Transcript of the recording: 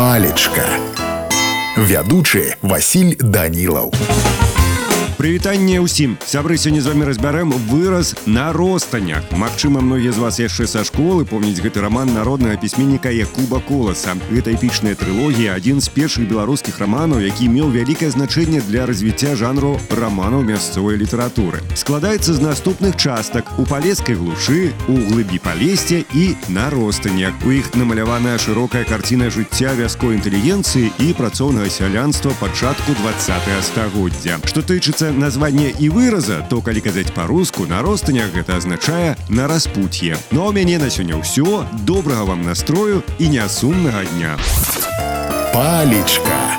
палечка вядучы Васіль данілаў Прывітанне ўсім сябры сёння з вами разбярэм выраз на ростанях Магчыма многія з вас яшчэ са школы помніць гэты роман народнага пісьменніка Якуба коласа гэта эпічная трылогія адзін з першых беларускіх раманаў які меў вялікае значэнне для развіцця жанру раманаў мясцовай літаратуры складаецца з наступных частак у палескай глушы у глыбі палесце і на ростанях у іх намаляваная шырокая карціна жыцця вяской інтэлігенцыі і працоўнага сялянства пачатку 20 стагоддзя што тычыцца названня і выраза то калі казаць па-руску на ростанях гэта азначае на распуцье Ну а у мяне на сёння ўсё добрага вам настрою і нясумнага дня палечка